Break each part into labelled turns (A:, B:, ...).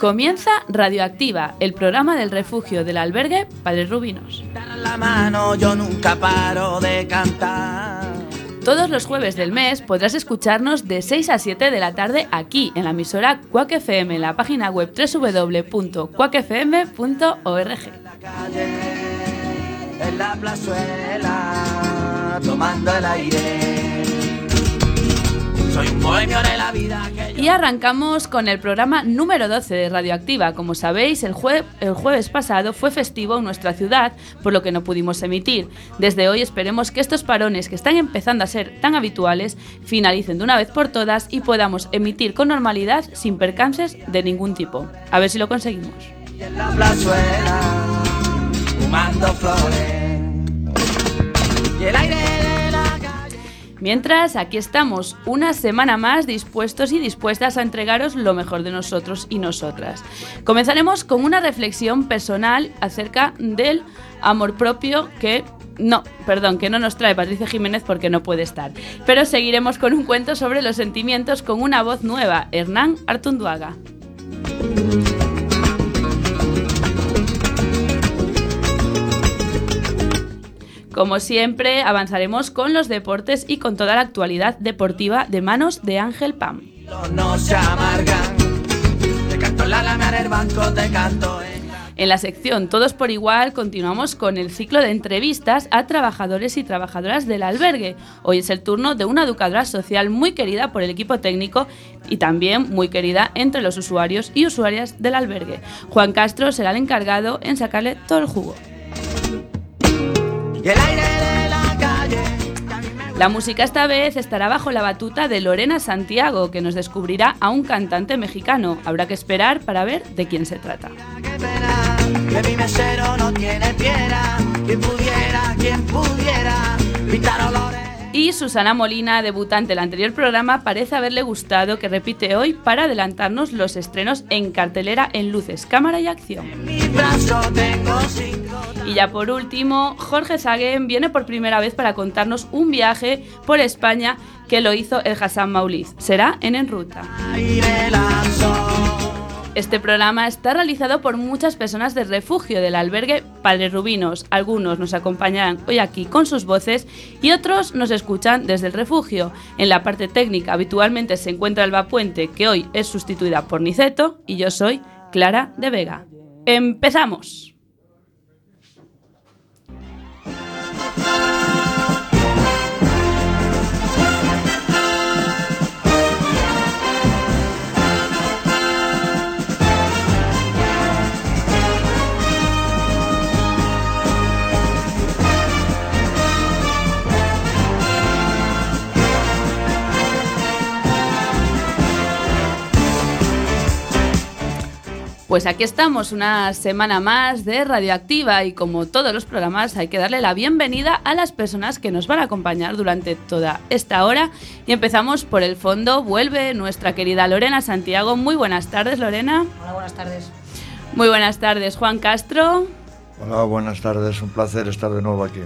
A: Comienza Radioactiva, el programa del refugio del albergue Padre Rubinos.
B: La mano, yo nunca paro de cantar.
A: Todos los jueves del mes podrás escucharnos de 6 a 7 de la tarde aquí en la emisora Quack FM en la página web www.quackfm.org.
B: En la plazuela, tomando el aire. Soy un bohemio de la vida que yo-
A: Y arrancamos con el programa número 12 de Radioactiva. Como sabéis, el, jue- el jueves pasado fue festivo en nuestra ciudad, por lo que no pudimos emitir. Desde hoy esperemos que estos parones que están empezando a ser tan habituales finalicen de una vez por todas y podamos emitir con normalidad sin percances de ningún tipo. A ver si lo conseguimos.
B: y en la plazuela, fumando flores. Y el aire.
A: Mientras, aquí estamos, una semana más dispuestos y dispuestas a entregaros lo mejor de nosotros y nosotras. Comenzaremos con una reflexión personal acerca del amor propio que... No, perdón, que no nos trae Patricia Jiménez porque no puede estar. Pero seguiremos con un cuento sobre los sentimientos con una voz nueva, Hernán Artunduaga. Como siempre, avanzaremos con los deportes y con toda la actualidad deportiva de manos de Ángel Pam.
B: En la
A: sección Todos por igual continuamos con el ciclo de entrevistas a trabajadores y trabajadoras del albergue. Hoy es el turno de una educadora social muy querida por el equipo técnico y también muy querida entre los usuarios y usuarias del albergue. Juan Castro será el encargado en sacarle todo el jugo.
B: Y el aire de la calle.
A: La música esta vez estará bajo la batuta de Lorena Santiago, que nos descubrirá a un cantante mexicano. Habrá que esperar para ver de quién se trata.
B: Qué pena, que mi mesero no tiene piedra. Quien pudiera, quien pudiera, pintar olores.
A: Y Susana Molina, debutante del anterior programa, parece haberle gustado que repite hoy para adelantarnos los estrenos en cartelera en luces, cámara y acción. Y ya por último, Jorge Sagen viene por primera vez para contarnos un viaje por España que lo hizo el Hassan Mauliz. Será en En Ruta. Este programa está realizado por muchas personas del refugio del albergue Padre Rubinos. Algunos nos acompañarán hoy aquí con sus voces y otros nos escuchan desde el refugio. En la parte técnica habitualmente se encuentra Alba Puente, que hoy es sustituida por Niceto, y yo soy Clara de Vega. ¡Empezamos! Pues aquí estamos, una semana más de Radioactiva y como todos los programas hay que darle la bienvenida a las personas que nos van a acompañar durante toda esta hora y empezamos por el fondo, vuelve nuestra querida Lorena Santiago. Muy buenas tardes Lorena.
C: Hola, buenas tardes.
A: Muy buenas tardes Juan Castro.
D: Hola, buenas tardes. Un placer estar de nuevo aquí.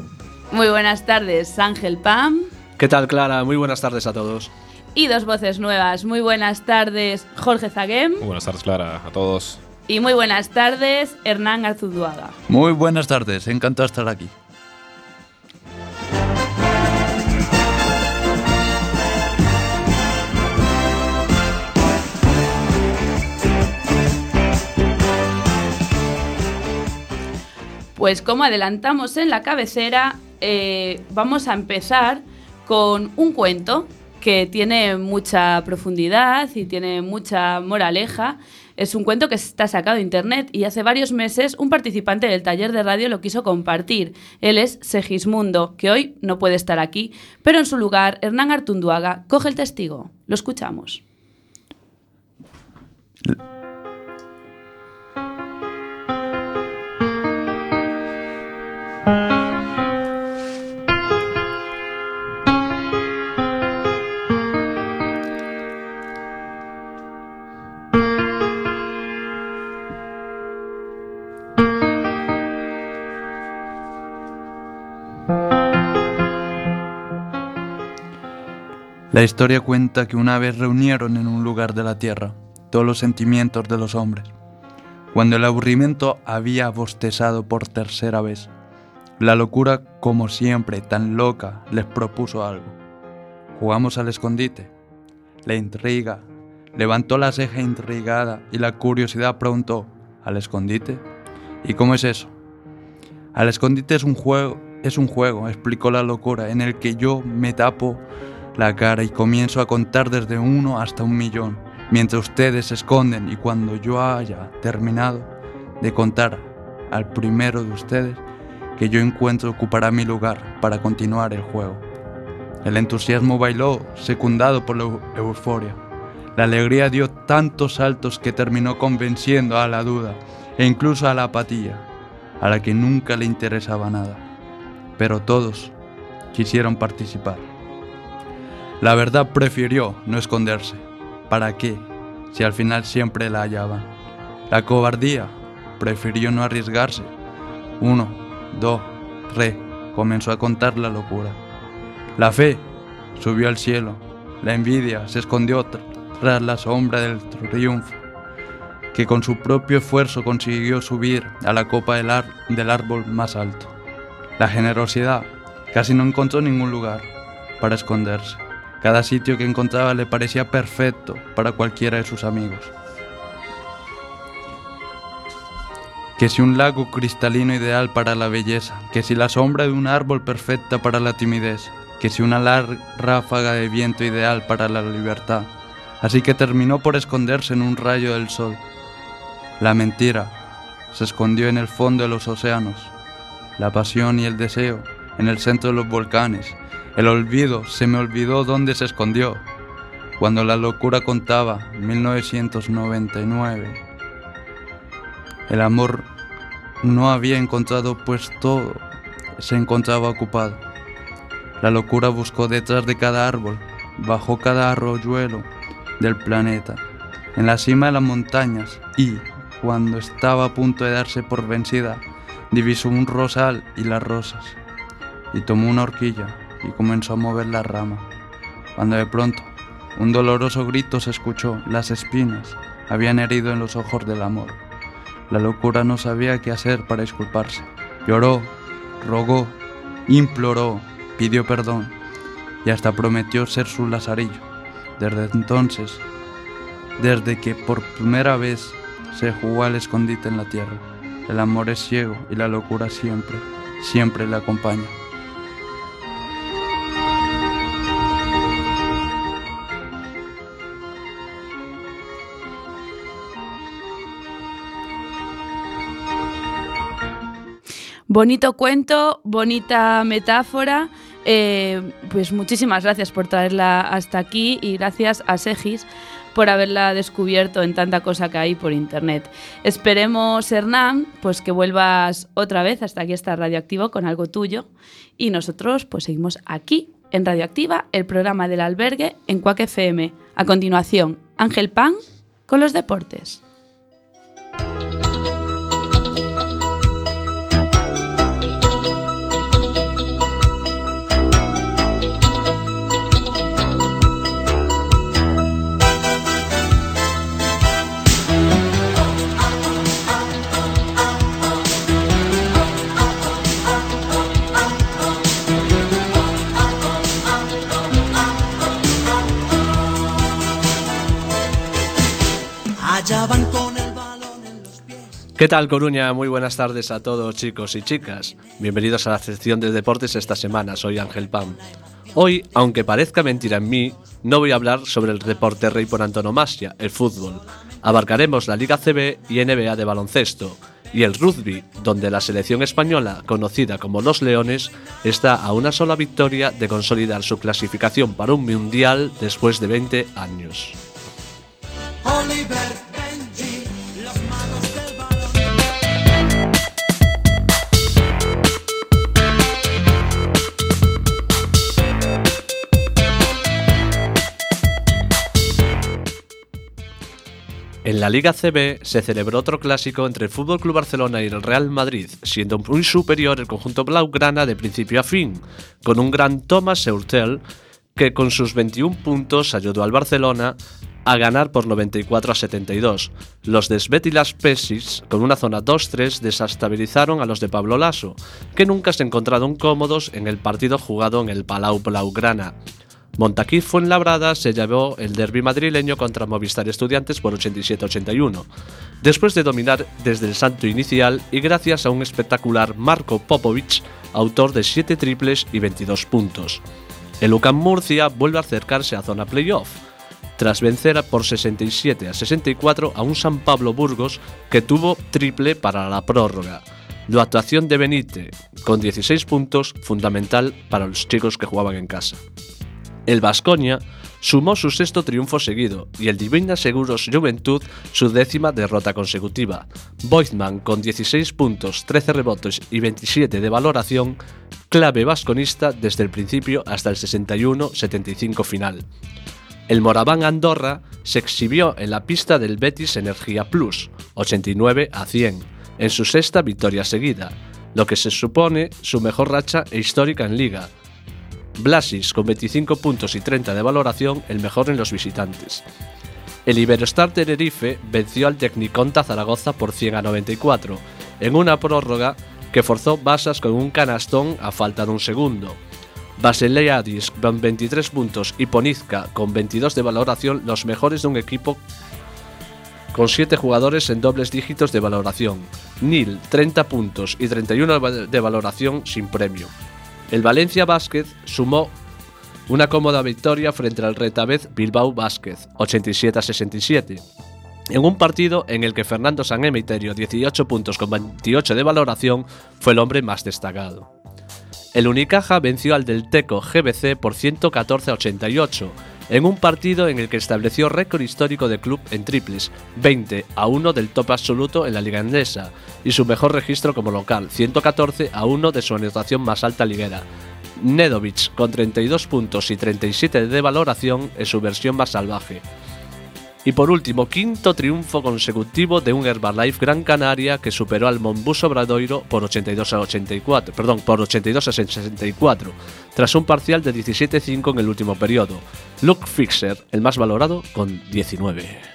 A: Muy buenas tardes Ángel Pam.
E: ¿Qué tal, Clara? Muy buenas tardes a todos.
A: Y dos voces nuevas. Muy buenas tardes Jorge Zaguem.
F: Muy buenas tardes, Clara, a todos.
A: Y muy buenas tardes Hernán Arzuduaga.
G: Muy buenas tardes, encantado estar aquí.
A: Pues como adelantamos en la cabecera, eh, vamos a empezar con un cuento que tiene mucha profundidad y tiene mucha moraleja. Es un cuento que está sacado de internet y hace varios meses un participante del taller de radio lo quiso compartir. Él es Segismundo, que hoy no puede estar aquí, pero en su lugar Hernán Artunduaga coge el testigo. Lo escuchamos.
G: La historia cuenta que una vez reunieron en un lugar de la tierra todos los sentimientos de los hombres, Cuando el aburrimiento había bostezado por tercera vez, la locura, como siempre, tan loca, les propuso algo. Jugamos al escondite. La intriga levantó la ceja intrigada y la curiosidad preguntó, ¿al escondite? ¿Y cómo es eso? Al escondite es un juego, es un juego, explicó la locura, en el que yo me tapo la cara y comienzo a contar desde uno hasta un millón, mientras ustedes se esconden y cuando yo haya terminado de contar al primero de ustedes, que yo encuentro ocupará mi lugar para continuar el juego. El entusiasmo bailó, secundado por la euforia. La alegría dio tantos saltos que terminó convenciendo a la duda e incluso a la apatía, a la que nunca le interesaba nada. Pero todos quisieron participar. La verdad prefirió no esconderse. ¿Para qué? Si al final siempre la hallaban. La cobardía prefirió no arriesgarse. Uno, dos, tres, comenzó a contar la locura. La fe subió al cielo. La envidia se escondió tras la sombra del triunfo, que con su propio esfuerzo consiguió subir a la copa del, del árbol más alto. La generosidad casi no encontró ningún lugar para esconderse. Cada sitio que encontraba le parecía perfecto para cualquiera de sus amigos. Que si un lago cristalino ideal para la belleza, que si la sombra de un árbol perfecta para la timidez, que si una larga ráfaga de viento ideal para la libertad. Así que terminó por esconderse en un rayo del sol. La mentira se escondió en el fondo de los océanos, la pasión y el deseo en el centro de los volcanes. El olvido se me olvidó dónde se escondió. Cuando la locura contaba 1999. El amor no había encontrado pues todo se encontraba ocupado. La locura buscó detrás de cada árbol, bajo cada arroyuelo del planeta, en la cima de las montañas y, cuando estaba a punto de darse por vencida, divisó un rosal y las rosas, y tomó una horquilla y comenzó a mover la rama, cuando de pronto un doloroso grito se escuchó, las espinas habían herido en los ojos del amor. La locura no sabía qué hacer para disculparse. Lloró, rogó, imploró, pidió perdón y hasta prometió ser su lazarillo. Desde entonces, desde que por primera vez se jugó al escondite en la tierra, el amor es ciego y la locura siempre, siempre le acompaña.
A: Bonito cuento, bonita metáfora. Eh, pues muchísimas gracias por traerla hasta aquí y gracias a Segis por haberla descubierto en tanta cosa que hay por internet. Esperemos, Hernán, pues que vuelvas otra vez hasta aquí está Radioactivo con algo tuyo y nosotros pues seguimos aquí en Radioactiva, el programa del albergue en Cuac FM. A continuación, Ángel Pan con los deportes.
E: ¿Qué tal, Coruña? Muy buenas tardes a todos, chicos y chicas. Bienvenidos a la sección de deportes esta semana. Soy Ángel Pam. Hoy, aunque parezca mentira en mí, no voy a hablar sobre el deporte rey por antonomasia, el fútbol. Abarcaremos la Liga CB y NBA de baloncesto y el rugby, donde la selección española, conocida como los Leones, está a una sola victoria de consolidar su clasificación para un mundial después de 20 años. En la Liga CB se celebró otro clásico entre el FC Club Barcelona y el Real Madrid, siendo muy superior el conjunto blaugrana de principio a fin, con un gran Thomas Eurtel que con sus 21 puntos ayudó al Barcelona a ganar por 94 a 72. Los de Svetilas Pesis, con una zona 2-3, desestabilizaron a los de Pablo Lasso, que nunca se encontraron cómodos en el partido jugado en el Palau Blaugrana. Montaquí Fuenlabrada se llevó el derby madrileño contra Movistar Estudiantes por 87-81, después de dominar desde el santo inicial y gracias a un espectacular Marco Popovic, autor de 7 triples y 22 puntos. El UCAM Murcia vuelve a acercarse a zona playoff, tras vencer por 67 a 64 a un San Pablo Burgos que tuvo triple para la prórroga. La actuación de Benite, con 16 puntos, fundamental para los chicos que jugaban en casa. El Vasconia sumó su sexto triunfo seguido y el Divina Seguros Juventud su décima derrota consecutiva. Boizman con 16 puntos, 13 rebotes y 27 de valoración, clave vasconista desde el principio hasta el 61-75 final. El Moraván Andorra se exhibió en la pista del Betis Energía Plus, 89 a 100, en su sexta victoria seguida, lo que se supone su mejor racha histórica en liga, Blasis con 25 puntos y 30 de valoración, el mejor en los visitantes. El Iberostar Tenerife venció al Tecniconta Zaragoza por 100 a 94, en una prórroga que forzó Basas con un canastón a falta de un segundo. Basileadis con 23 puntos y Ponizca con 22 de valoración, los mejores de un equipo con 7 jugadores en dobles dígitos de valoración. Nil 30 puntos y 31 de valoración sin premio. El Valencia Vázquez sumó una cómoda victoria frente al Retabez Bilbao Vázquez, 87 a 67. En un partido en el que Fernando San Emeterio, 18 puntos con 28 de valoración, fue el hombre más destacado. El Unicaja venció al del Teco GBC por 114 a 88, en un partido en el que estableció récord histórico de club en triples, 20 a 1 del top absoluto en la liga andesa, y su mejor registro como local, 114 a 1 de su anotación más alta liguera. Nedovic, con 32 puntos y 37 de valoración, en su versión más salvaje. Y por último, quinto triunfo consecutivo de un Herbalife Gran Canaria que superó al Monbuso Bradoiro por 82 a 84, perdón, por 82 a 64, tras un parcial de 17-5 en el último periodo. Luke Fixer, el más valorado, con 19.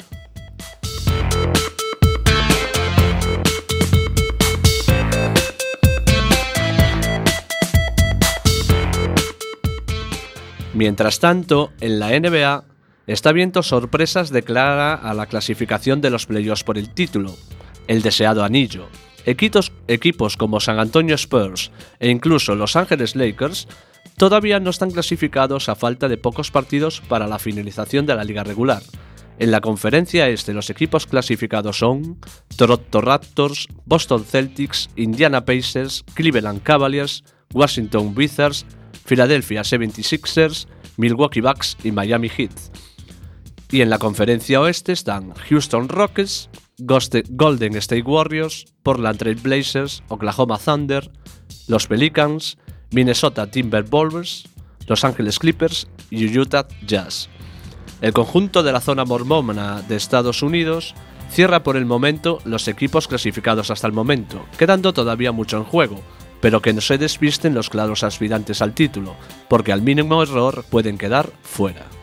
E: Mientras tanto, en la NBA, está viendo sorpresas de cara a la clasificación de los playoffs por el título, el deseado anillo. Equipos como San Antonio Spurs e incluso Los Ángeles Lakers todavía no están clasificados a falta de pocos partidos para la finalización de la liga regular. En la conferencia este los equipos clasificados son Toronto Raptors, Boston Celtics, Indiana Pacers, Cleveland Cavaliers, Washington Wizards, Philadelphia 76ers, Milwaukee Bucks y Miami Heat. Y en la conferencia oeste están Houston Rockets, Golden State Warriors, Portland Trail Blazers, Oklahoma Thunder, los Pelicans, Minnesota Timberwolves, Los Angeles Clippers y Utah Jazz. El conjunto de la zona mormona de Estados Unidos cierra por el momento los equipos clasificados hasta el momento, quedando todavía mucho en juego, pero que no se desvisten los claros aspirantes al título, porque al mínimo error pueden quedar fuera.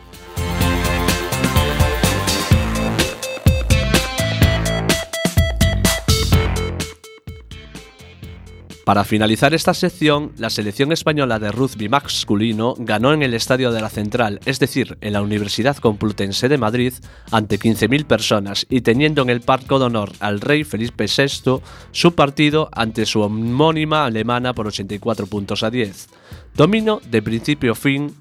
E: Para finalizar esta sección, la selección española de rugby masculino ganó en el Estadio de la Central, es decir, en la Universidad Complutense de Madrid, ante 15.000 personas y teniendo en el Parco de Honor al rey Felipe VI su partido ante su homónima alemana por 84 puntos a 10. Domino de principio a fin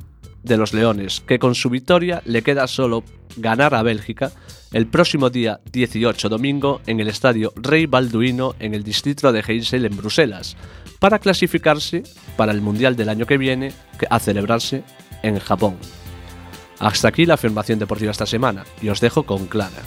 E: de los Leones, que con su victoria le queda solo ganar a Bélgica el próximo día 18 domingo en el estadio Rey Balduino en el distrito de Heysel en Bruselas, para clasificarse para el Mundial del año que viene a celebrarse en Japón. Hasta aquí la afirmación deportiva esta semana y os dejo con Clara.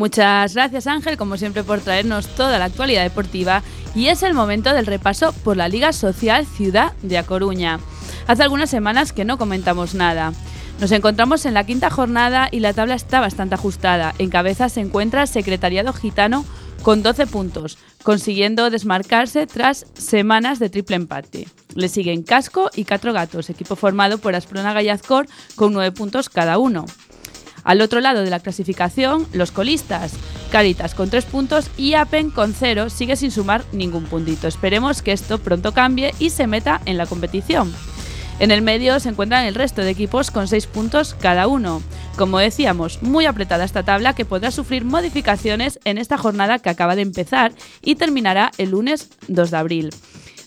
A: Muchas gracias Ángel, como siempre, por traernos toda la actualidad deportiva y es el momento del repaso por la Liga Social Ciudad de A Coruña. Hace algunas semanas que no comentamos nada. Nos encontramos en la quinta jornada y la tabla está bastante ajustada. En cabeza se encuentra Secretariado Gitano con 12 puntos, consiguiendo desmarcarse tras semanas de triple empate. Le siguen Casco y Catro Gatos, equipo formado por Asprona Gallazcor con 9 puntos cada uno. Al otro lado de la clasificación, los colistas, Caritas con 3 puntos y Apen con 0 sigue sin sumar ningún puntito. Esperemos que esto pronto cambie y se meta en la competición. En el medio se encuentran el resto de equipos con 6 puntos cada uno. Como decíamos, muy apretada esta tabla que podrá sufrir modificaciones en esta jornada que acaba de empezar y terminará el lunes 2 de abril.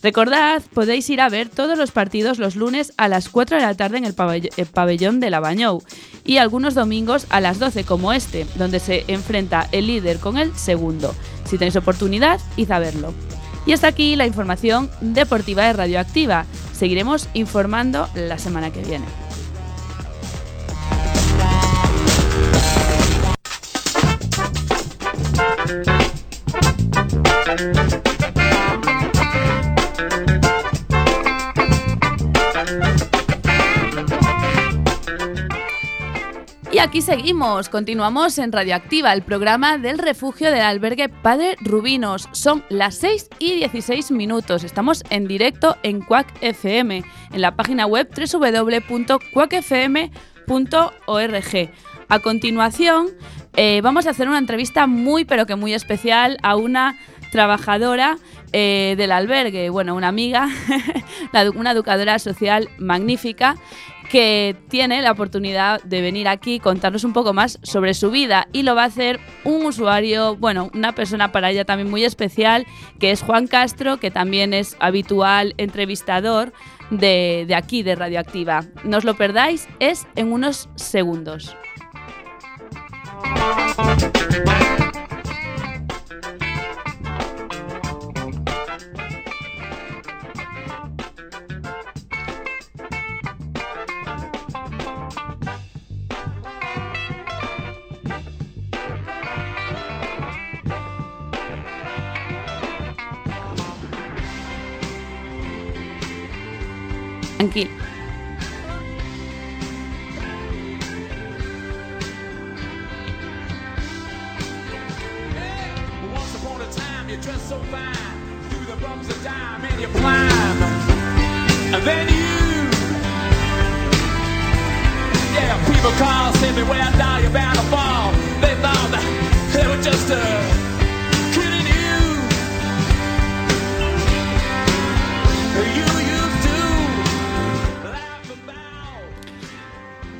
A: Recordad, podéis ir a ver todos los partidos los lunes a las 4 de la tarde en el, pabell- el pabellón de la Bañou y algunos domingos a las 12 como este, donde se enfrenta el líder con el segundo. Si tenéis oportunidad, id a verlo. Y hasta aquí la información deportiva de Radioactiva. Seguiremos informando la semana que viene. Aquí seguimos, continuamos en Radioactiva, el programa del refugio del albergue Padre Rubinos. Son las 6 y 16 minutos. Estamos en directo en Quack FM, en la página web www.quackfm.org. A continuación, eh, vamos a hacer una entrevista muy, pero que muy especial a una trabajadora eh, del albergue, bueno, una amiga, una educadora social magnífica que tiene la oportunidad de venir aquí contarnos un poco más sobre su vida y lo va a hacer un usuario, bueno, una persona para ella también muy especial, que es Juan Castro, que también es habitual entrevistador de, de aquí, de Radioactiva. No os lo perdáis, es en unos segundos.
C: Then you, yeah, people call, say me where now you're bound to fall.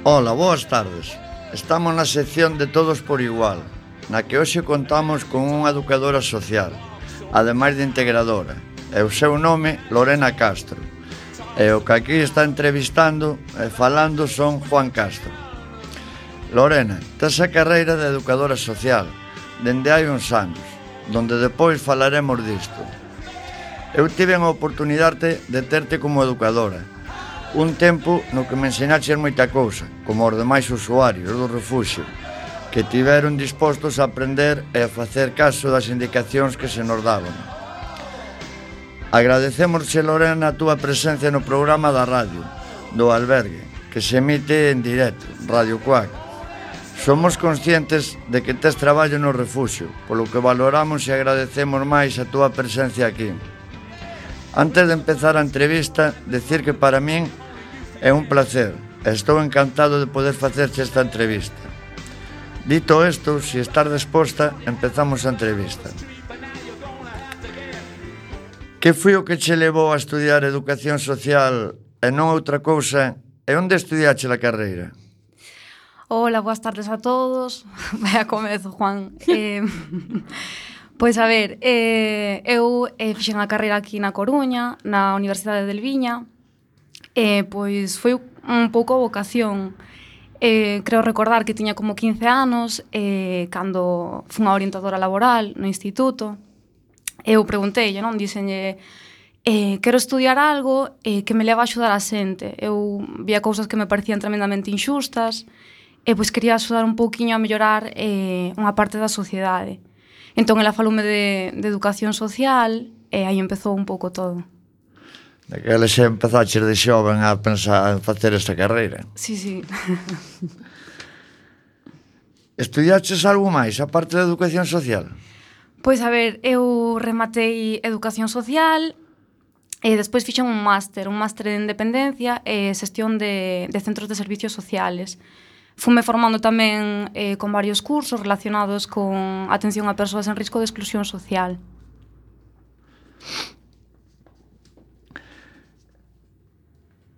D: Ola, boas tardes. Estamos na sección de Todos por Igual, na que hoxe contamos con unha educadora social, ademais de integradora, e o seu nome Lorena Castro. E o que aquí está entrevistando e falando son Juan Castro. Lorena, tes a carreira de educadora social, dende hai uns anos, donde depois falaremos disto. Eu tive a oportunidade de terte como educadora, un tempo no que me enseñaches moita cousa, como os demais usuarios do refuxio, que tiveron dispostos a aprender e a facer caso das indicacións que se nos daban. Agradecemosche, Lorena, a túa presencia no programa da radio, do albergue, que se emite en directo, Radio Cuac. Somos conscientes de que tes traballo no refuxio, polo que valoramos e agradecemos máis a túa presencia aquí. Antes de empezar a entrevista, decir que para min É un placer. Estou encantado de poder facerche esta entrevista. Dito isto, se si estar disposta, empezamos a entrevista. Que foi o que che levou a estudiar Educación Social e non outra cousa? E onde estudiache a carreira?
H: Hola, boas tardes a todos. Vaya comezo, Juan. Eh, pois a ver, eh, eu eh, fixen a carreira aquí na Coruña, na Universidade del Viña, Eh, pois foi un pouco a vocación. Eh, creo recordar que tiña como 15 anos eh, cando fun a orientadora laboral no instituto. Eu preguntei, non? Díxenlle, eh, quero estudiar algo eh, que me leva a axudar a xente. Eu vía cousas que me parecían tremendamente inxustas e pois quería axudar un pouquiño a mellorar eh, unha parte da sociedade. Entón, ela faloume de, de educación social e aí empezou un pouco todo.
D: Daquela xa empezaches de xoven a pensar en facer esta carreira.
H: Sí, sí.
D: Estudiaches algo máis, aparte da educación social?
H: Pois a ver, eu rematei educación social e despois fixen un máster, un máster de independencia e xestión de, de centros de servicios sociales. Fume formando tamén eh, con varios cursos relacionados con atención a persoas en risco de exclusión social.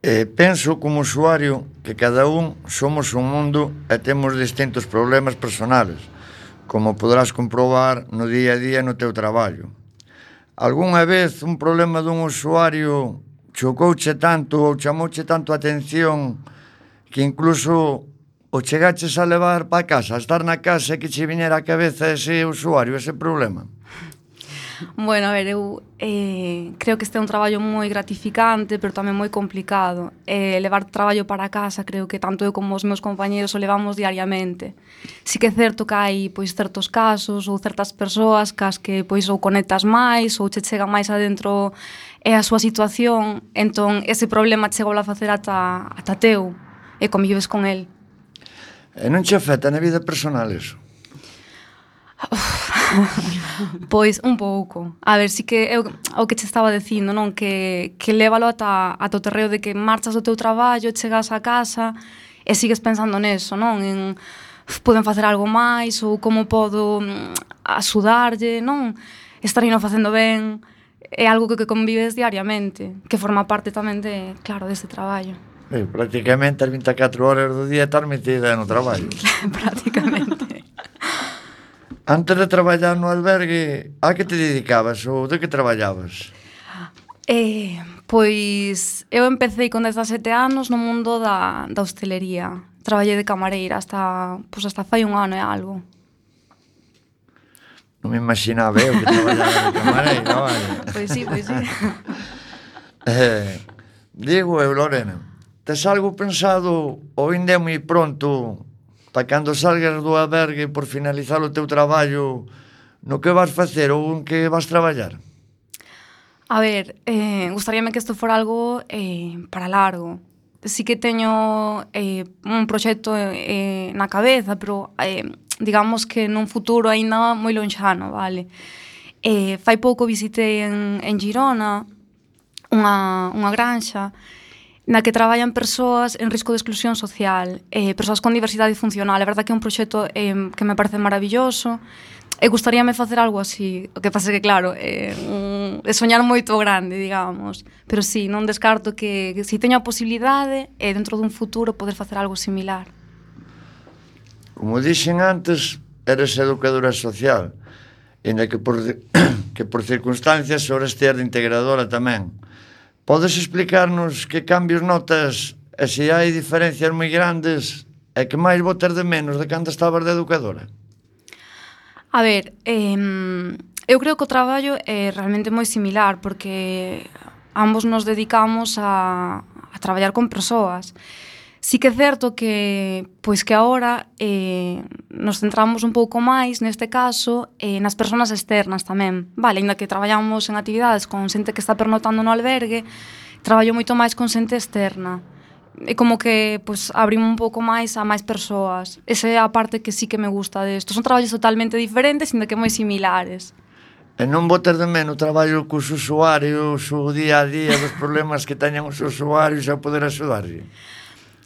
D: Eh, penso como usuario que cada un somos un mundo e temos distintos problemas personales, como podrás comprobar no día a día no teu traballo. Algúnha vez un problema dun usuario chocouche tanto ou chamouche tanto a atención que incluso o chegaches a levar para casa, a estar na casa que che viñera a cabeza ese usuario, ese problema
H: bueno, a ver, eu eh, creo que este é un traballo moi gratificante, pero tamén moi complicado. Eh, levar traballo para casa, creo que tanto eu como os meus compañeros o levamos diariamente. Si que é certo que hai pois, certos casos ou certas persoas cas que pois ou conectas máis ou che chega máis adentro é a súa situación, entón ese problema chegou a facer ata, ata teu e convives con el.
D: E non che afecta na vida personal eso?
H: pois un pouco. A ver, si que eu, o que che estaba dicindo, non? Que, que lévalo ata, ata o terreo de que marchas do teu traballo, chegas a casa e sigues pensando neso, non? En poden facer algo máis ou como podo mm, axudarlle, non? Estarino facendo ben é algo que, que convives diariamente, que forma parte tamén de, claro, deste traballo.
D: Eh, prácticamente as 24 horas do día estar metida no traballo.
H: prácticamente.
D: Antes de traballar no albergue, a que te dedicabas ou de que traballabas?
H: Eh, pois eu empecé con 17 anos no mundo da, da hostelería. Traballei de camareira hasta, pois hasta fai un ano e algo.
D: Non me imaginaba eu que traballaba de camareira, vale.
H: Pois sí, pois sí.
D: eh, digo eu, Lorena, tes algo pensado ou ainda é moi pronto pa cando salgas do albergue por finalizar o teu traballo, no que vas facer ou en que vas traballar?
H: A ver, eh, gustaríame que isto fora algo eh, para largo. Sí que teño eh, un proxecto eh, na cabeza, pero eh, digamos que nun futuro aínda moi lonxano, vale? Eh, fai pouco visitei en, en Girona unha, unha granxa na que traballan persoas en risco de exclusión social, eh, persoas con diversidade funcional. A verdade que é un proxecto eh, que me parece maravilloso, e gustaríame facer algo así. O que pasa que, claro, é, un, é soñar moito grande, digamos. Pero sí, non descarto que, que se si teño a posibilidade, eh, dentro dun futuro poder facer algo similar.
D: Como dixen antes, eres educadora social, en que por, que por circunstancias ahora esteas de integradora tamén. Podes explicarnos que cambios notas e se hai diferencias moi grandes e que máis botas de menos de cando estabas de educadora?
H: A ver, eh, eu creo que o traballo é realmente moi similar porque ambos nos dedicamos a, a traballar con persoas. E Sí que é certo que pois que agora eh, nos centramos un pouco máis neste caso eh, nas persoas externas tamén. Vale, aínda que traballamos en actividades con xente que está pernotando no albergue, traballo moito máis con xente externa. É como que pois, abrimos un pouco máis a máis persoas. Esa é a parte que sí que me gusta desto. Son traballos totalmente diferentes, ainda que moi similares.
D: E non botas de menos traballo cos usuarios, o día a día, dos problemas que teñan os usuarios a poder axudarlle.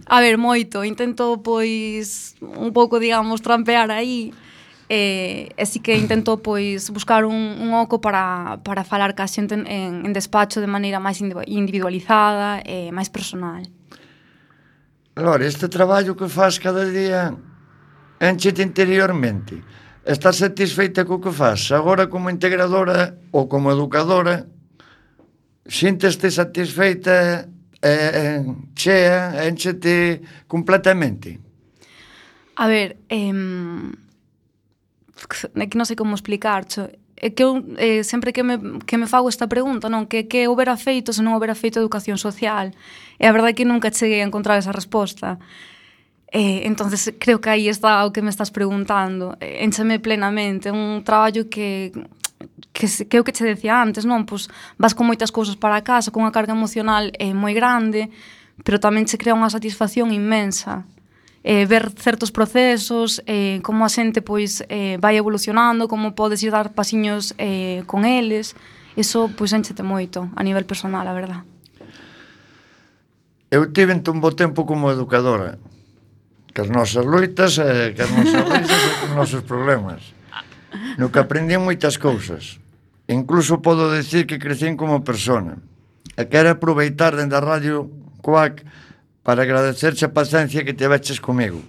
H: A ver, moito. Intento, pois, un pouco, digamos, trampear aí. Eh, e, e sí que intento, pois, buscar un, un oco para, para falar ca xente en, en despacho de maneira máis individualizada e máis personal.
D: Lore, este traballo que faz cada día enchete interiormente. Estás satisfeita co que faz? Agora como integradora ou como educadora, sinteste satisfeita eh, eh chea, eh, enchete completamente.
H: A ver, eh, que non sei como explicar, é que eu eh, sempre que me, que me fago esta pregunta, non? Que, que houbera feito se non houbera feito educación social? E a verdade é que nunca cheguei a encontrar esa resposta. Eh, entonces creo que aí está o que me estás preguntando. Eh, encheme plenamente. Un traballo que, que, que é o que che decía antes, non? Pois vas con moitas cousas para casa, con unha carga emocional eh, moi grande, pero tamén che crea unha satisfacción inmensa. Eh, ver certos procesos, eh, como a xente pois eh, vai evolucionando, como podes ir dar pasiños eh, con eles, eso pois enchete moito a nivel personal, a verdad.
D: Eu tive un bo tempo como educadora, que as nosas loitas, eh, que as nosas risas e que os nosos problemas no que aprendí moitas cousas. Incluso podo decir que crecín como persona. E quero aproveitar dende a radio COAC para agradecerche a paciencia que te veches comigo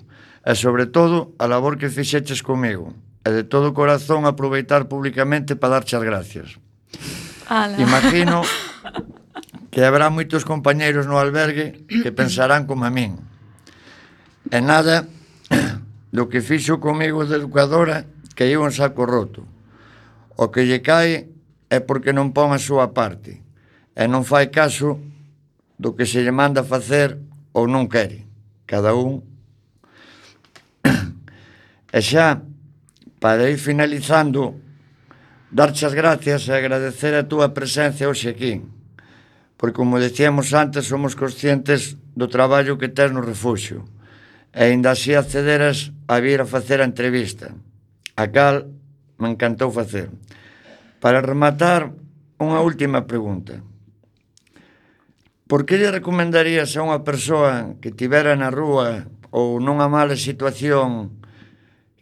D: e, sobre todo, a labor que fixeches comigo e de todo o corazón aproveitar públicamente para darche as gracias.
H: Ala.
D: Imagino que habrá moitos compañeiros no albergue que pensarán como a min. E nada do que fixo comigo de educadora que un saco roto. O que lle cae é porque non pon a súa parte e non fai caso do que se lle manda facer ou non quere. Cada un. E xa, para ir finalizando, darche as gracias e agradecer a túa presencia hoxe aquí. Porque, como decíamos antes, somos conscientes do traballo que tens no refuxio. E ainda así accederas a vir a facer a entrevista a cal me encantou facer. Para rematar, unha última pregunta. Por que lle recomendarías a unha persoa que tivera na rúa ou nunha mala situación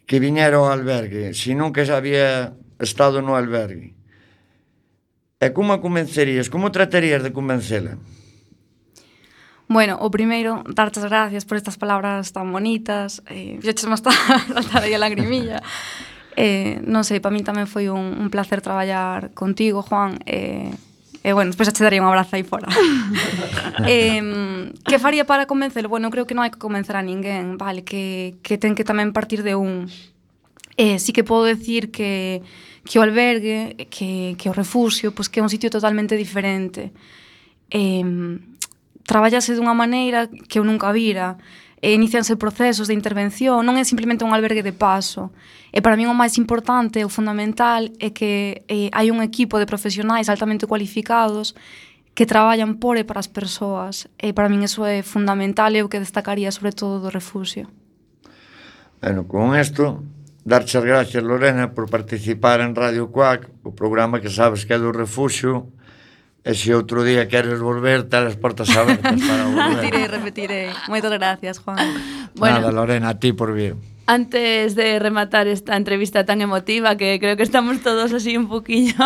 D: que viñera ao albergue, se nunca xa había estado no albergue? E como a convencerías? Como tratarías de convencela?
H: Bueno, o primeiro, dartes gracias por estas palabras tan bonitas. Eh, yo chesme hasta saltar aí a lagrimilla. Eh, non sei, para min tamén foi un, un placer traballar contigo, Juan. Eh, E, eh, bueno, despois che daría un abrazo aí fora. eh, que faría para convencelo? Bueno, creo que non hai que convencer a ninguén, vale, que, que ten que tamén partir de un... Eh, sí que podo decir que, que o albergue, que, que o refugio, pois pues que é un sitio totalmente diferente. Eh, traballase dunha maneira que eu nunca vira, eh, e inicianse procesos de intervención, non é simplemente un albergue de paso. E para min o máis importante, o fundamental, é que eh, hai un equipo de profesionais altamente cualificados que traballan por e para as persoas. E para min eso é fundamental e o que destacaría sobre todo do refugio.
D: Bueno, con isto, darche as gracias, Lorena, por participar en Radio Cuac, o programa que sabes que é do refugio, E se outro día queres volver, ter as portas abertas para volver.
H: repetirei, repetirei. Moitas gracias, Juan.
A: Bueno,
D: Nada, Lorena, a ti por vir.
A: Antes de rematar esta entrevista tan emotiva, que creo que estamos todos así un poquillo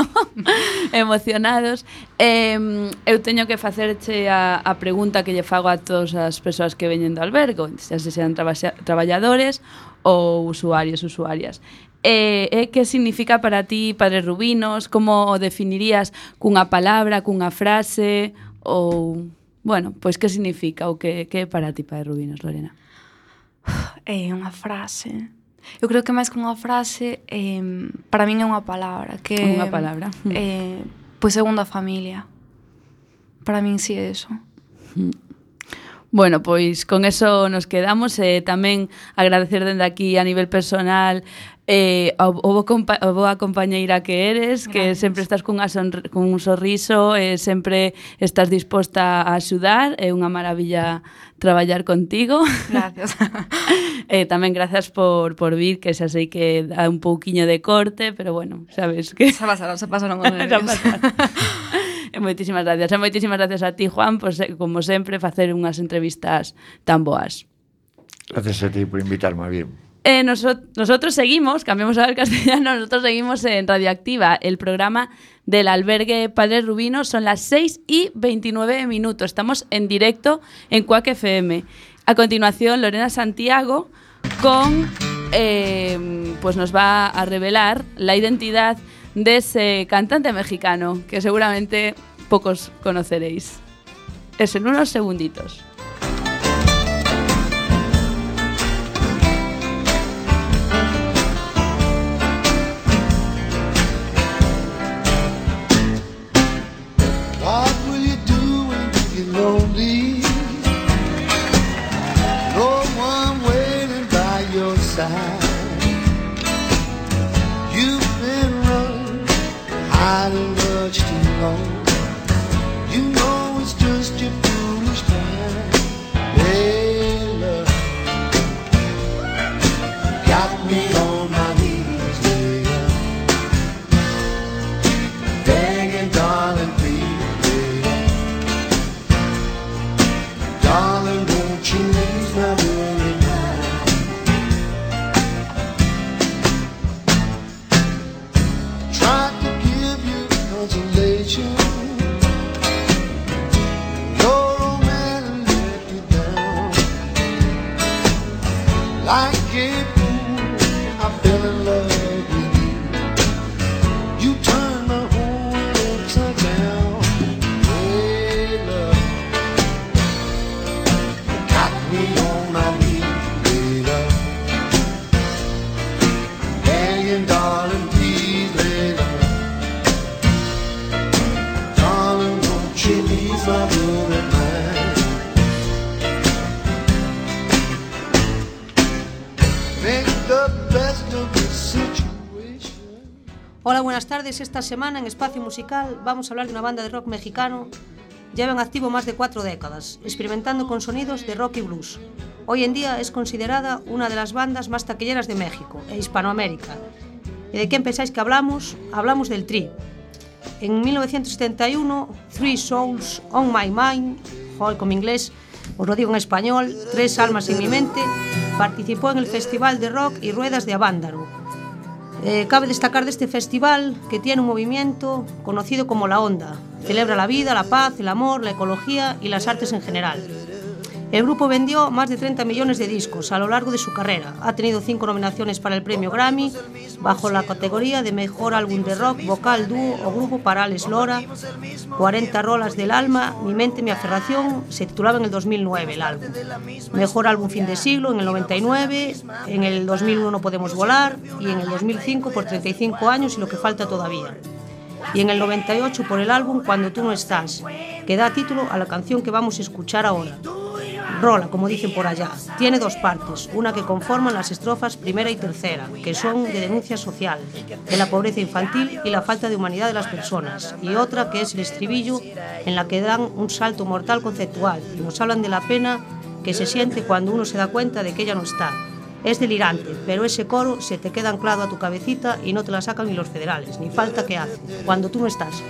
A: emocionados, eh, eu teño que facerche a, a pregunta que lle fago a todas as persoas que veñen do albergo, se sean traba, traballadores ou usuarios, usuarias. E, eh, que significa para ti Padre Rubinos? Como o definirías cunha palabra, cunha frase? Ou, bueno, pois que significa ou que, que é para ti Padre Rubinos, Lorena?
H: É unha frase. Eu creo que máis que unha frase, eh, para min é unha palabra. Que,
A: unha palabra.
H: Eh, pois segunda familia. Para min si sí é eso. Mm.
A: Bueno, pois con eso nos quedamos e eh, tamén agradecer dende aquí a nivel personal eh, a, a, bo compa a boa compañeira que eres, Gracias. que sempre estás cunha sonri cun un sorriso, eh, sempre estás disposta a axudar, é eh, unha maravilla traballar contigo.
H: Gracias.
A: eh, tamén grazas por, por vir, que xa sei que dá un pouquiño de corte, pero bueno, sabes que...
H: Xa pasaron, xa pasaron os nervios.
A: Moitísimas gracias. E moitísimas gracias a ti, Juan, por, se, como sempre, facer unhas entrevistas tan boas.
D: Gracias a ti por invitarme vir.
A: Eh, nosotros, nosotros seguimos, cambiamos al castellano, nosotros seguimos en Radioactiva, el programa del albergue Padre Rubino. Son las 6 y 29 minutos. Estamos en directo en Cuac FM. A continuación, Lorena Santiago con. Eh, pues nos va a revelar la identidad de ese cantante mexicano que seguramente pocos conoceréis. Es en unos segunditos.
I: ustedes, esta semana en Espacio Musical vamos a hablar de una banda de rock mexicano. llevan activo más de cuatro décadas, experimentando con sonidos de rock y blues. Hoy en día es considerada una de las bandas más taquilleras de México e Hispanoamérica. ¿Y de quién pensáis que hablamos? Hablamos del Tri. En 1971, Three Souls on My Mind, hoy como inglés, os lo digo en español, Tres Almas en mi mente, participó en el Festival de Rock y Ruedas de Avándaro eh, cabe destacar de este festival que tiene un movimiento conocido como La Onda. Celebra la vida, la paz, el amor, la ecología y las artes en general. El grupo vendió más de 30 millones de discos a lo largo de su carrera. Ha tenido cinco nominaciones para el premio Grammy bajo la categoría de Mejor Álbum de Rock, Vocal, Dúo o Grupo para Alex Lora. 40 rolas del alma, Mi mente, mi aferración, se titulaba en el 2009 el álbum. Mejor álbum fin de siglo en el 99, en el 2001 No podemos volar y en el 2005 por 35 años y lo que falta todavía. Y en el 98 por el álbum Cuando tú no estás, que da título a la canción que vamos a escuchar ahora. Rola, como dicen por allá, tiene dos partes, una que conforman las estrofas primera y tercera, que son de denuncia social, de la pobreza infantil y la falta de humanidad de las personas, y otra que es el estribillo, en la que dan un salto mortal conceptual y nos hablan de la pena que se siente cuando uno se da cuenta de que ella no está. Es delirante, pero ese coro se te queda anclado a tu cabecita y no te la sacan ni los federales, ni falta que hacen, cuando tú no estás.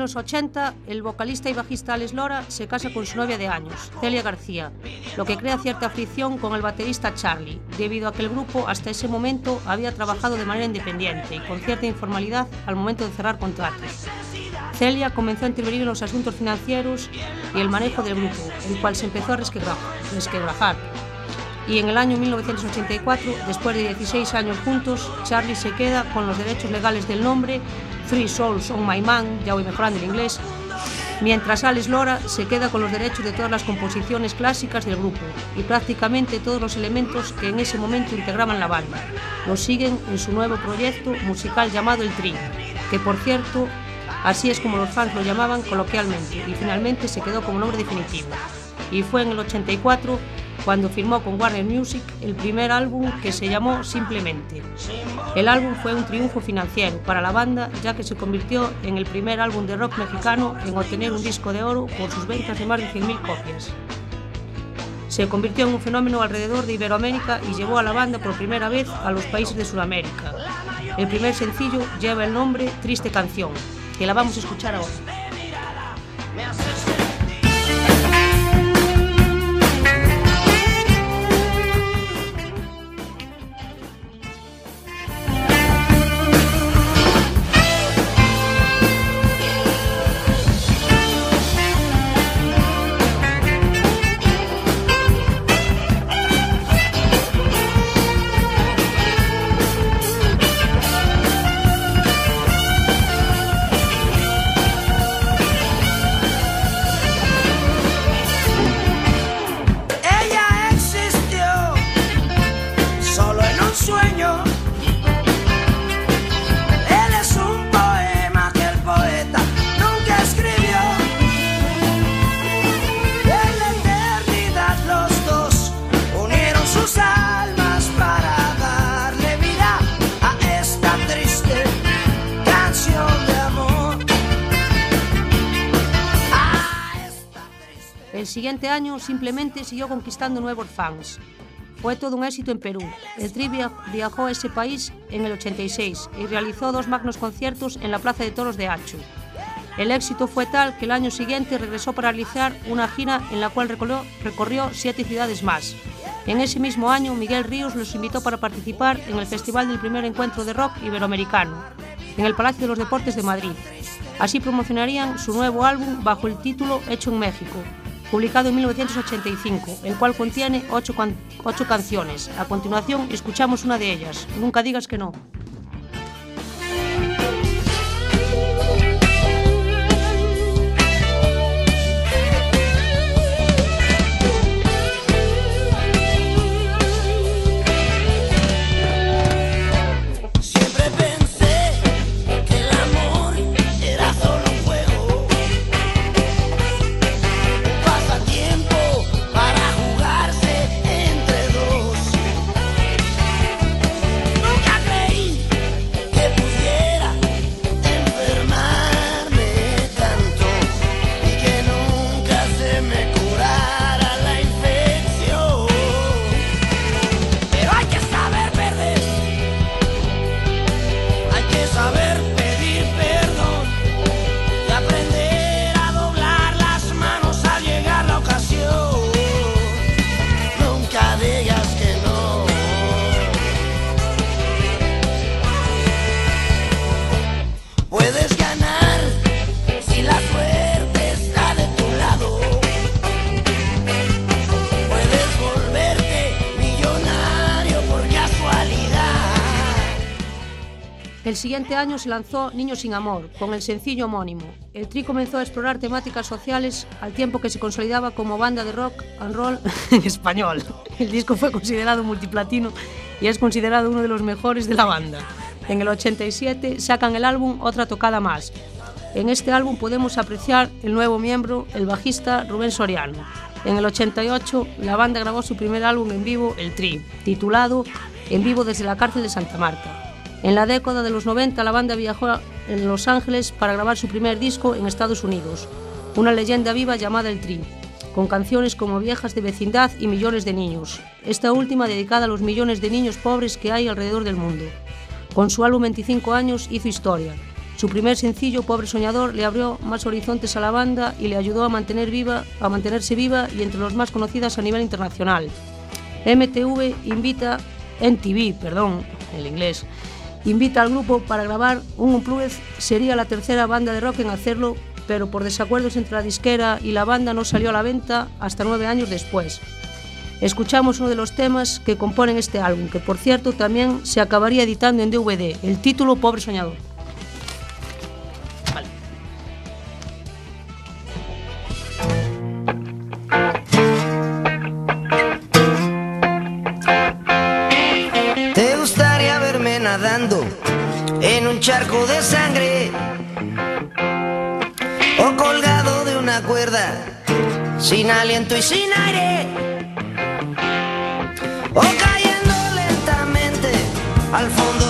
B: Los
I: 80, el vocalista y bajista Alex Lora se casa con su novia de años, Celia García, lo que crea cierta fricción con el baterista Charlie, debido a que el grupo hasta ese momento había trabajado de manera independiente y con cierta informalidad al momento de cerrar contratos. Celia comenzó a intervenir en los asuntos financieros y el manejo del grupo, el cual se empezó a resquebrajar. Y en el año 1984, después de 16 años juntos, Charlie se queda con los derechos legales del nombre Three Souls on My Man, ya voy mejorando el inglés, mientras Alex Lora se queda con los derechos de todas las composiciones clásicas del grupo y prácticamente todos los elementos que en ese momento integraban la banda. Lo siguen en su nuevo proyecto musical llamado El Tri, que por cierto, así es como los fans lo llamaban coloquialmente y finalmente se quedó como nombre definitivo. Y fue en el 84 cuando firmó con Warner Music el primer álbum que se llamó Simplemente. El álbum fue un triunfo financiero para la banda ya que se convirtió en el primer álbum de rock mexicano en obtener un disco de oro por sus ventas de más de 100.000 copias. Se convirtió en un fenómeno alrededor de Iberoamérica y llevó a la banda por primera vez a los países de Sudamérica. El primer sencillo lleva el nombre Triste Canción, que la vamos a escuchar ahora. Siguiente año simplemente siguió conquistando nuevos fans. Fue todo un éxito en Perú. El Tri via- viajó a ese país en el 86 y realizó dos magnos conciertos en la Plaza de Toros de Achu. El éxito fue tal que el año siguiente regresó para realizar una gira en la cual recorrió, recorrió siete ciudades más. En ese mismo año, Miguel Ríos los invitó para participar en el Festival del primer encuentro de rock iberoamericano, en el Palacio de los Deportes de Madrid. Así promocionarían su nuevo álbum bajo el título Hecho en México, publicado en 1985, el cual contiene ocho, ocho canciones. A continuación, escuchamos una de ellas, Nunca digas que no.
B: El
I: siguiente año se lanzó Niños sin Amor, con el sencillo homónimo. El Tri comenzó a explorar temáticas sociales al tiempo que se consolidaba como banda de rock and roll en español. El disco fue considerado multiplatino y es considerado uno de los mejores de la banda. En el 87 sacan el álbum Otra Tocada Más. En este álbum podemos apreciar el nuevo miembro, el bajista Rubén Soriano. En el 88 la banda grabó su primer álbum en vivo, El Tri, titulado En vivo desde la cárcel de Santa Marta. En la década de los 90 la banda viajó en Los Ángeles para grabar su primer disco en Estados Unidos, una leyenda viva llamada El Tri, con canciones como Viejas de Vecindad y Millones de Niños, esta última dedicada a los millones de niños pobres que hay alrededor del mundo. Con su álbum 25 años hizo historia. Su primer sencillo, Pobre Soñador, le abrió más horizontes a la banda y le ayudó a, mantener viva, a mantenerse viva y entre los más conocidas a nivel internacional. MTV invita, NTV, perdón, el inglés, invita al grupo para grabar un Unplugged. Sería la tercera banda de rock en hacerlo, pero por desacuerdos entre la disquera y la banda no salió a la venta hasta nueve años después. Escuchamos uno de los temas que componen este álbum, que por cierto también se acabaría editando en DVD, el título Pobre Soñador.
B: Nadando en un charco de sangre? O colgado de una cuerda, sin aliento y sin aire. O cayendo lentamente al fondo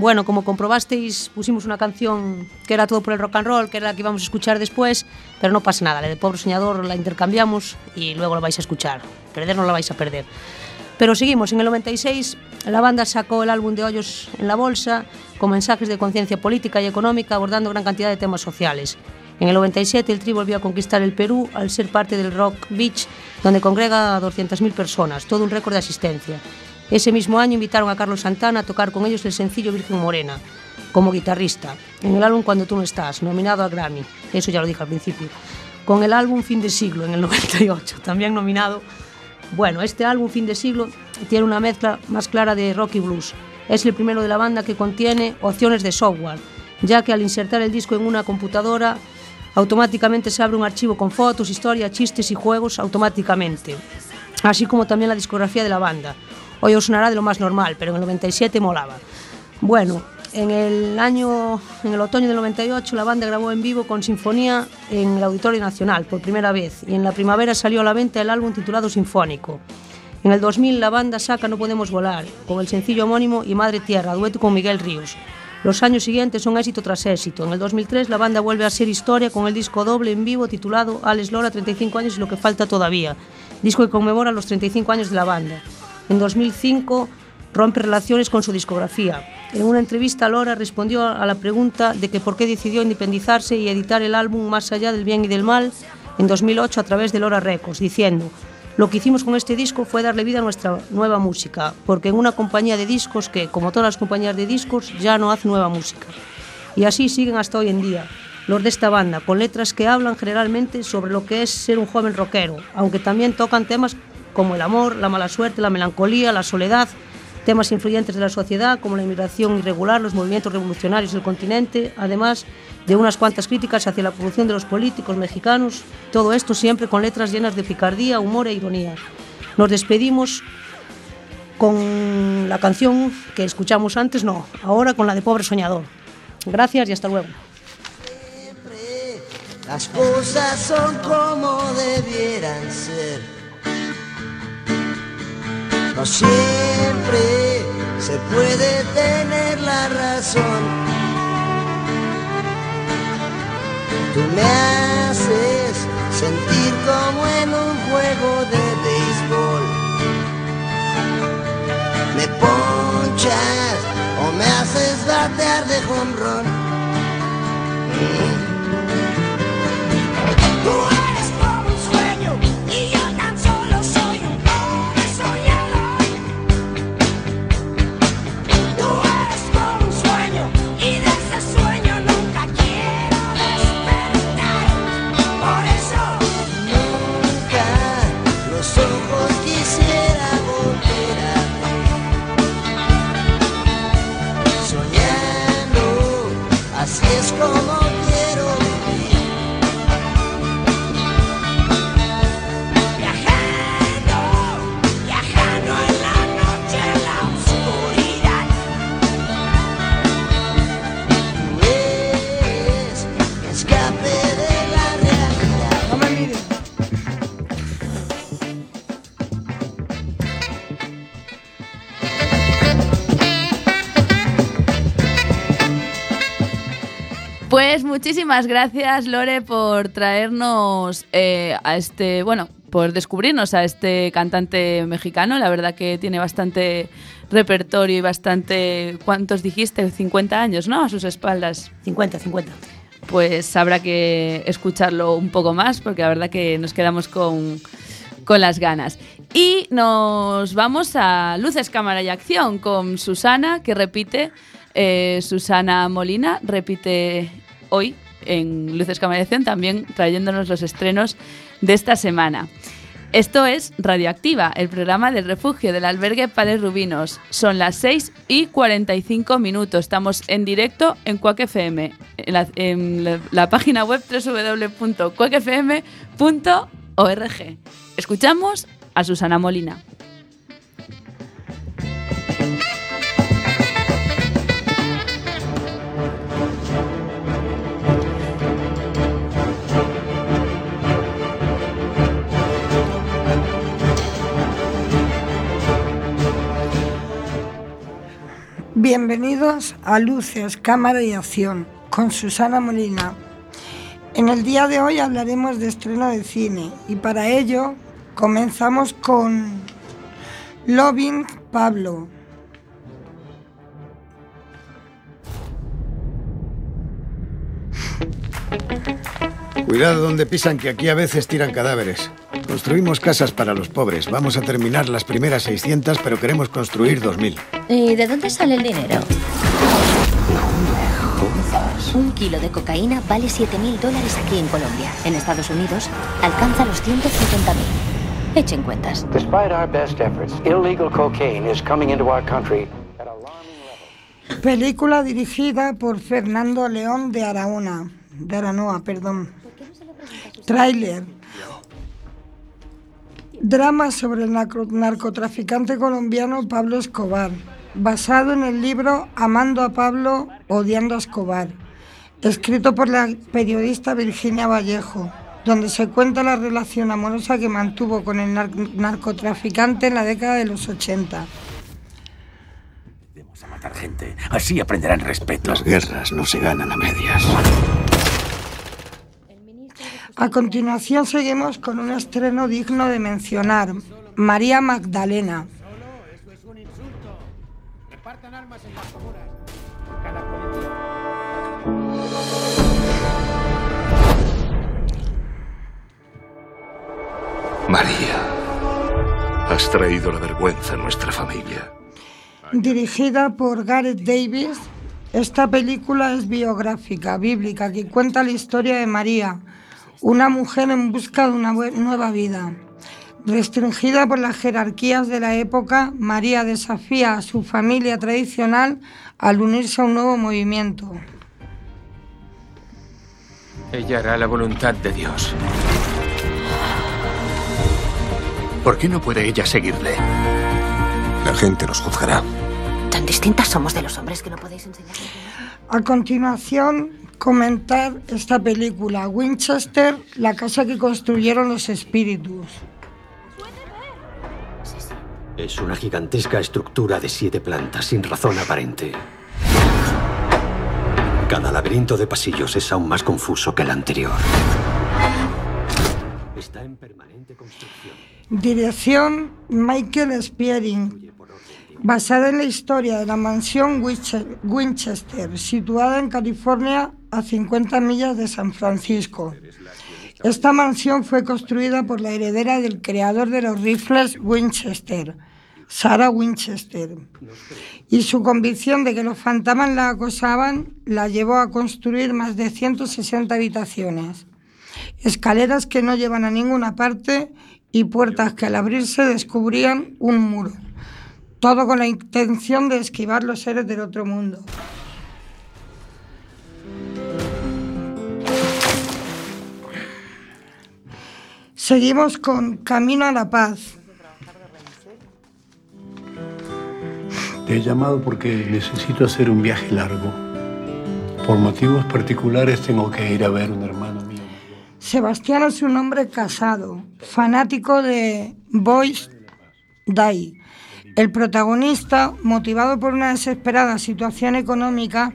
I: Bueno, como comprobasteis, pusimos una canción que era todo por el rock and roll, que era la que íbamos a escuchar después, pero no pasa nada, la de Pobre Soñador la intercambiamos y luego la vais a escuchar. Perder no la vais a perder. Pero seguimos, en el 96 la banda sacó el álbum de Hoyos en la Bolsa con mensajes de conciencia política y económica abordando gran cantidad de temas sociales. En el 97 el Tri volvió a conquistar el Perú al ser parte del Rock Beach, donde congrega a 200.000 personas, todo un récord de asistencia. Ese mismo año invitaron a Carlos Santana a tocar con ellos el sencillo Virgen Morena, como guitarrista, en el álbum Cuando tú no estás, nominado a Grammy, eso ya lo dije al principio, con el álbum Fin de siglo en el 98, también nominado. Bueno, este álbum Fin de siglo tiene una mezcla más clara de rock y blues. Es el primero de la banda que contiene opciones de software, ya que al insertar el disco en una computadora automáticamente se abre un archivo con fotos, historia, chistes y juegos automáticamente, así como también la discografía de la banda, hoy os sonará de lo más normal, pero en el 97 molaba. Bueno, en el año, en el otoño del 98, la banda grabó en vivo con Sinfonía en el Auditorio Nacional por primera vez y en la primavera salió a la venta el álbum titulado Sinfónico. En el 2000 la banda saca No Podemos Volar con el sencillo homónimo y Madre Tierra, dueto con Miguel Ríos. Los años siguientes son éxito tras éxito. En el 2003 la banda vuelve a ser historia con el disco doble en vivo titulado Alex Lora 35 años y lo que falta todavía, disco que conmemora los 35 años de la banda. En 2005 rompe relaciones con su discografía. En una entrevista, Lora respondió a la pregunta de que por qué decidió independizarse y editar el álbum Más allá del bien y del mal en 2008 a través de Lora Records, diciendo, lo que hicimos con este disco fue darle vida a nuestra nueva música, porque en una compañía de discos que, como todas las compañías de discos, ya no hace nueva música. Y así siguen hasta hoy en día los de esta banda, con letras que hablan generalmente sobre lo que es ser un joven rockero, aunque también tocan temas como el amor, la mala suerte, la melancolía, la soledad, temas influyentes de la sociedad como la inmigración irregular, los movimientos revolucionarios del continente, además de unas cuantas críticas hacia la corrupción de los políticos mexicanos, todo esto siempre con letras llenas de picardía, humor e ironía. Nos despedimos con la canción que escuchamos antes, no, ahora con la de Pobre Soñador. Gracias y hasta luego.
B: Las cosas son como debieran ser. No siempre se puede tener la razón. Tú me haces sentir como en un juego de béisbol. Me ponchas o me haces batear de jonrón. Tú
A: muchísimas gracias, Lore, por traernos eh, a este, bueno, por descubrirnos a este cantante mexicano. La verdad que tiene bastante repertorio y bastante, ¿cuántos dijiste? 50 años, ¿no? A sus espaldas.
I: 50, 50.
A: Pues habrá que escucharlo un poco más porque la verdad que nos quedamos con, con las ganas. Y nos vamos a Luces, Cámara y Acción con Susana, que repite, eh, Susana Molina, repite hoy en Luces, Acción, también trayéndonos los estrenos de esta semana. Esto es Radioactiva, el programa del refugio del albergue Pales Rubinos. Son las 6 y 45 minutos. Estamos en directo en Quack FM, en la, la- página web www.quackfm.org. Escuchamos a Susana Molina.
J: Bienvenidos a Luces, Cámara y Acción con Susana Molina. En el día de hoy hablaremos de estreno de cine y para ello comenzamos con Loving Pablo.
K: Cuidado donde pisan que aquí a veces tiran cadáveres. Construimos casas para los pobres. Vamos a terminar las primeras 600, pero queremos construir 2000.
L: ¿Y de dónde sale el dinero? Un kilo de cocaína vale 7.000 dólares aquí en Colombia. En Estados Unidos alcanza los 150.000. Echen cuentas.
M: Despite our best efforts, illegal cocaine is coming into our country
J: Película dirigida por Fernando León de Araona, de Aranoa, perdón. Tráiler. Drama sobre el narco- narcotraficante colombiano Pablo Escobar, basado en el libro Amando a Pablo, odiando a Escobar, escrito por la periodista Virginia Vallejo, donde se cuenta la relación amorosa que mantuvo con el nar- narcotraficante en la década de los 80.
N: a matar gente. Así aprenderán respeto.
K: Las guerras no se ganan a medias.
J: A continuación seguimos con un estreno digno de mencionar, María Magdalena.
O: María, has traído la vergüenza a nuestra familia.
J: Dirigida por Gareth Davis, esta película es biográfica, bíblica, que cuenta la historia de María, una mujer en busca de una nueva vida. Restringida por las jerarquías de la época, María desafía a su familia tradicional al unirse a un nuevo movimiento.
N: Ella hará la voluntad de Dios. ¿Por qué no puede ella seguirle?
K: La gente nos juzgará.
L: Tan distintas somos de los hombres que no podéis enseñar.
J: A continuación, comentar esta película, Winchester, la casa que construyeron los espíritus.
P: Es una gigantesca estructura de siete plantas sin razón aparente. Cada laberinto de pasillos es aún más confuso que el anterior. Está en permanente construcción.
J: Dirección Michael Spiering. Basada en la historia de la mansión Winche- Winchester, situada en California a 50 millas de San Francisco. Esta mansión fue construida por la heredera del creador de los rifles Winchester, Sarah Winchester. Y su convicción de que los fantasmas la acosaban la llevó a construir más de 160 habitaciones, escaleras que no llevan a ninguna parte y puertas que al abrirse descubrían un muro. Todo con la intención de esquivar los seres del otro mundo. Seguimos con Camino a la Paz.
Q: Te he llamado porque necesito hacer un viaje largo. Por motivos particulares tengo que ir a ver un hermano mío.
J: Sebastián es un hombre casado, fanático de Boys Die. El protagonista, motivado por una desesperada situación económica,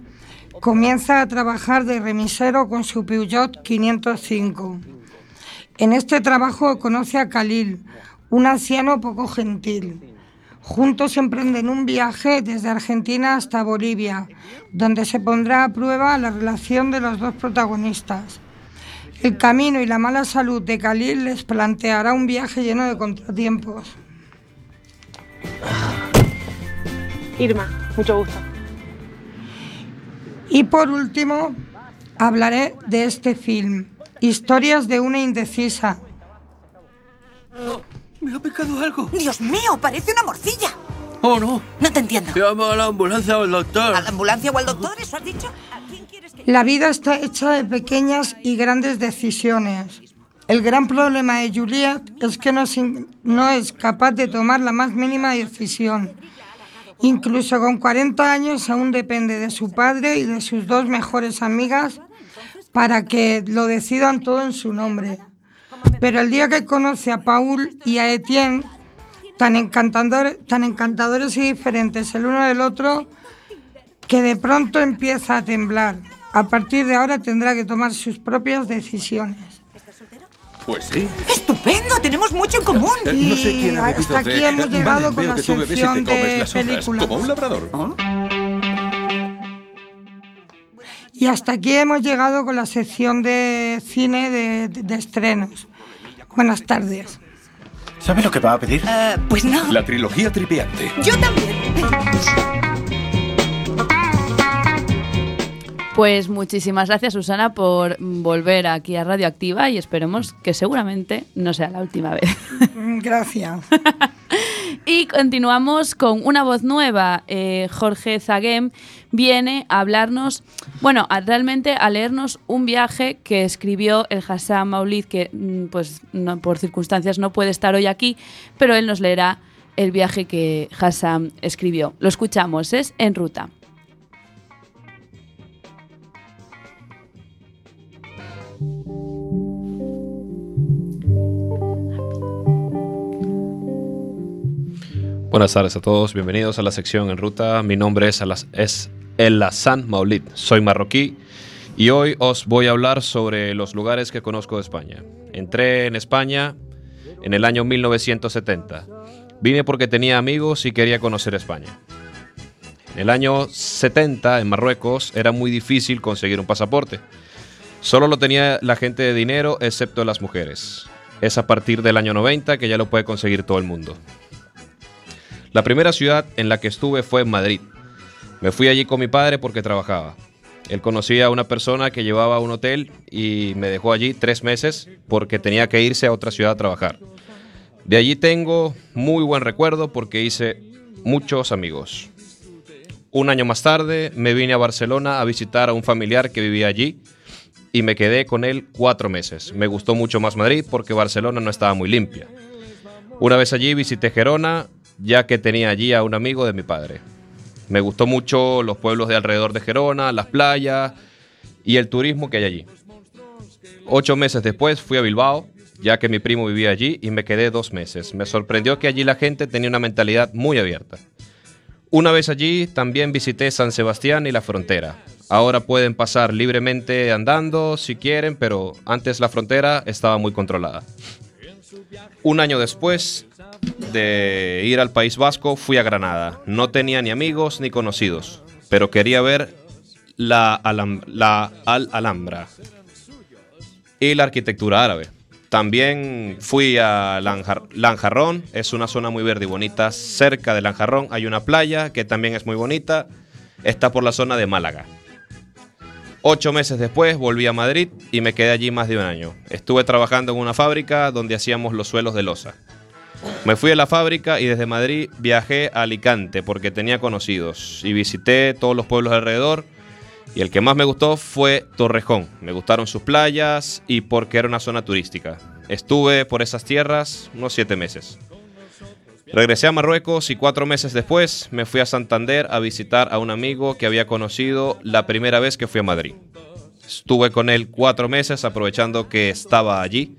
J: comienza a trabajar de remisero con su Peugeot 505. En este trabajo conoce a Khalil, un anciano poco gentil. Juntos emprenden un viaje desde Argentina hasta Bolivia, donde se pondrá a prueba la relación de los dos protagonistas. El camino y la mala salud de Khalil les planteará un viaje lleno de contratiempos.
R: Irma, mucho gusto.
J: Y por último, hablaré de este film, Historias de una indecisa.
R: Me ha picado algo.
S: Dios mío, parece una morcilla.
R: Oh, no.
S: No te entiendo.
R: Llama a la ambulancia o al doctor.
S: ¿A la ambulancia o al doctor? ¿Eso has dicho?
J: La vida está hecha de pequeñas y grandes decisiones. El gran problema de Juliet es que no es, in- no es capaz de tomar la más mínima decisión. Incluso con 40 años aún depende de su padre y de sus dos mejores amigas para que lo decidan todo en su nombre. Pero el día que conoce a Paul y a Etienne, tan, encantador- tan encantadores y diferentes el uno del otro, que de pronto empieza a temblar. A partir de ahora tendrá que tomar sus propias decisiones.
N: Pues sí.
S: ¡Estupendo! Tenemos mucho en común.
N: Eh, no sé quién ha
J: hasta aquí hemos
N: Vale,
J: llegado con
N: veo
J: la sección de películas.
N: Como un labrador.
J: Y hasta aquí hemos llegado con la sección de cine de, de- de estrenos. Buenas tardes.
N: ¿Sabe lo que va a pedir?
S: Eh, pues no.
N: La trilogía tripiante.
S: Yo también.
A: Pues muchísimas gracias, Susana, por volver aquí a Radioactiva y esperemos que seguramente no sea la última vez.
J: Gracias.
A: Y continuamos con una voz nueva. Eh, Jorge Zaguem viene a hablarnos, bueno, realmente a leernos un viaje que escribió el Hassan Maulid, que mm, pues por circunstancias no puede estar hoy aquí, pero él nos leerá el viaje que Hassan escribió. Lo escuchamos, es En Ruta.
F: Buenas tardes a todos, bienvenidos a la sección en ruta. Mi nombre es, Alas- es Maulid, soy marroquí y hoy os voy a hablar sobre los lugares que conozco de España. Entré en España en el año 1970. Vine porque tenía amigos y quería conocer España. En el año 70, en Marruecos, era muy difícil conseguir un pasaporte. Solo lo tenía la gente de dinero, excepto las mujeres. Es a partir del año 90 que ya lo puede conseguir todo el mundo. La primera ciudad en la que estuve fue Madrid. Me fui allí con mi padre porque trabajaba. Él conocía a una persona que llevaba un hotel y me dejó allí tres meses porque tenía que irse a otra ciudad a trabajar. De allí tengo muy buen recuerdo porque hice muchos amigos. Un año más tarde me vine a Barcelona a visitar a un familiar que vivía allí y me quedé con él cuatro meses. Me gustó mucho más Madrid porque Barcelona no estaba muy limpia. Una vez allí visité Gerona, ya que tenía allí a un amigo de mi padre. Me gustó mucho los pueblos de alrededor de Gerona, las playas y el turismo que hay allí. Ocho meses después fui a Bilbao, ya que mi primo vivía allí y me quedé dos meses. Me sorprendió que allí la gente tenía una mentalidad muy abierta. Una vez allí también visité San Sebastián y la frontera. Ahora pueden pasar libremente andando si quieren, pero antes la frontera estaba muy controlada. Un año después de ir al País Vasco fui a Granada. No tenía ni amigos ni conocidos, pero quería ver la, Al Alhambra y la arquitectura árabe. También fui a Lanjar- Lanjarrón, es una zona muy verde y bonita. Cerca de Lanjarrón hay una playa que también es muy bonita. Está por la zona de Málaga. Ocho meses después volví a Madrid y me quedé allí más de un año. Estuve trabajando en una fábrica donde hacíamos los suelos de losa. Me fui a la fábrica y desde Madrid viajé a Alicante porque tenía conocidos y visité todos los pueblos alrededor. Y el que más me gustó fue Torrejón. Me gustaron sus playas y porque era una zona turística. Estuve por esas tierras unos siete meses. Regresé a Marruecos y cuatro meses después me fui a Santander a visitar a un amigo que había conocido la primera vez que fui a Madrid. Estuve con él cuatro meses aprovechando que estaba allí.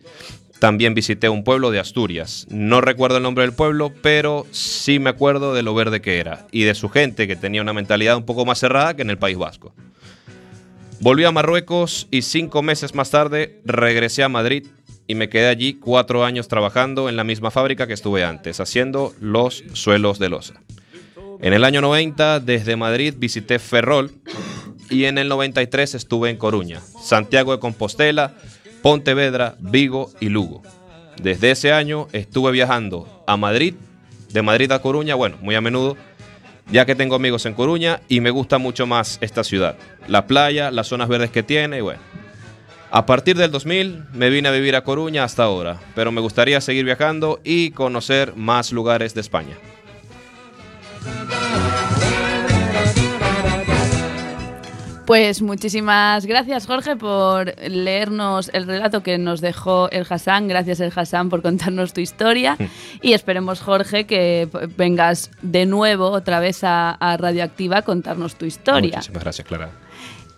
F: También visité un pueblo de Asturias. No recuerdo el nombre del pueblo, pero sí me acuerdo de lo verde que era y de su gente que tenía una mentalidad un poco más cerrada que en el País Vasco. Volví a Marruecos y cinco meses más tarde regresé a Madrid y me quedé allí cuatro años trabajando en la misma fábrica que estuve antes, haciendo los suelos de losa. En el año 90, desde Madrid, visité Ferrol y en el 93 estuve en Coruña, Santiago de Compostela, Pontevedra, Vigo y Lugo. Desde ese año estuve viajando a Madrid, de Madrid a Coruña, bueno, muy a menudo, ya que tengo amigos en Coruña y me gusta mucho más esta ciudad. La playa, las zonas verdes que tiene y bueno. A partir del 2000 me vine a vivir a Coruña hasta ahora, pero me gustaría seguir viajando y conocer más lugares de España.
A: Pues muchísimas gracias, Jorge, por leernos el relato que nos dejó el Hassan. Gracias, el Hassan, por contarnos tu historia. Y esperemos, Jorge, que vengas de nuevo otra vez a, a Radioactiva a contarnos tu historia.
F: Muchísimas gracias, Clara.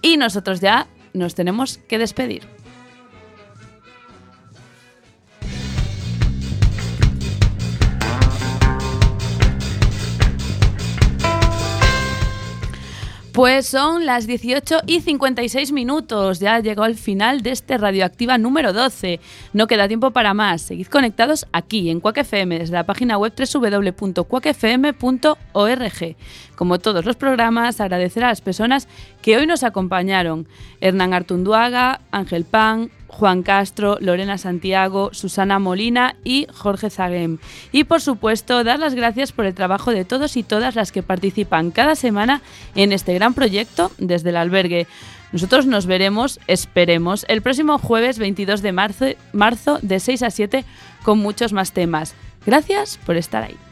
A: Y nosotros ya nos tenemos que despedir. Pues son las 18 y 56 minutos. Ya llegó el final de este Radioactiva número 12. No queda tiempo para más. Seguid conectados aquí en Quack FM desde la página web www.quackfm.org. Como todos los programas, agradecer a las personas que hoy nos acompañaron. Hernán Artunduaga, Ángel Pan, Juan Castro, Lorena Santiago, Susana Molina y Jorge Zaguem. Y por supuesto, dar las gracias por el trabajo de todos y todas las que participan cada semana en este gran proyecto desde el albergue. Nosotros nos veremos, esperemos, el próximo jueves 22 de marzo, marzo de 6 a 7 con muchos más temas. Gracias por estar ahí.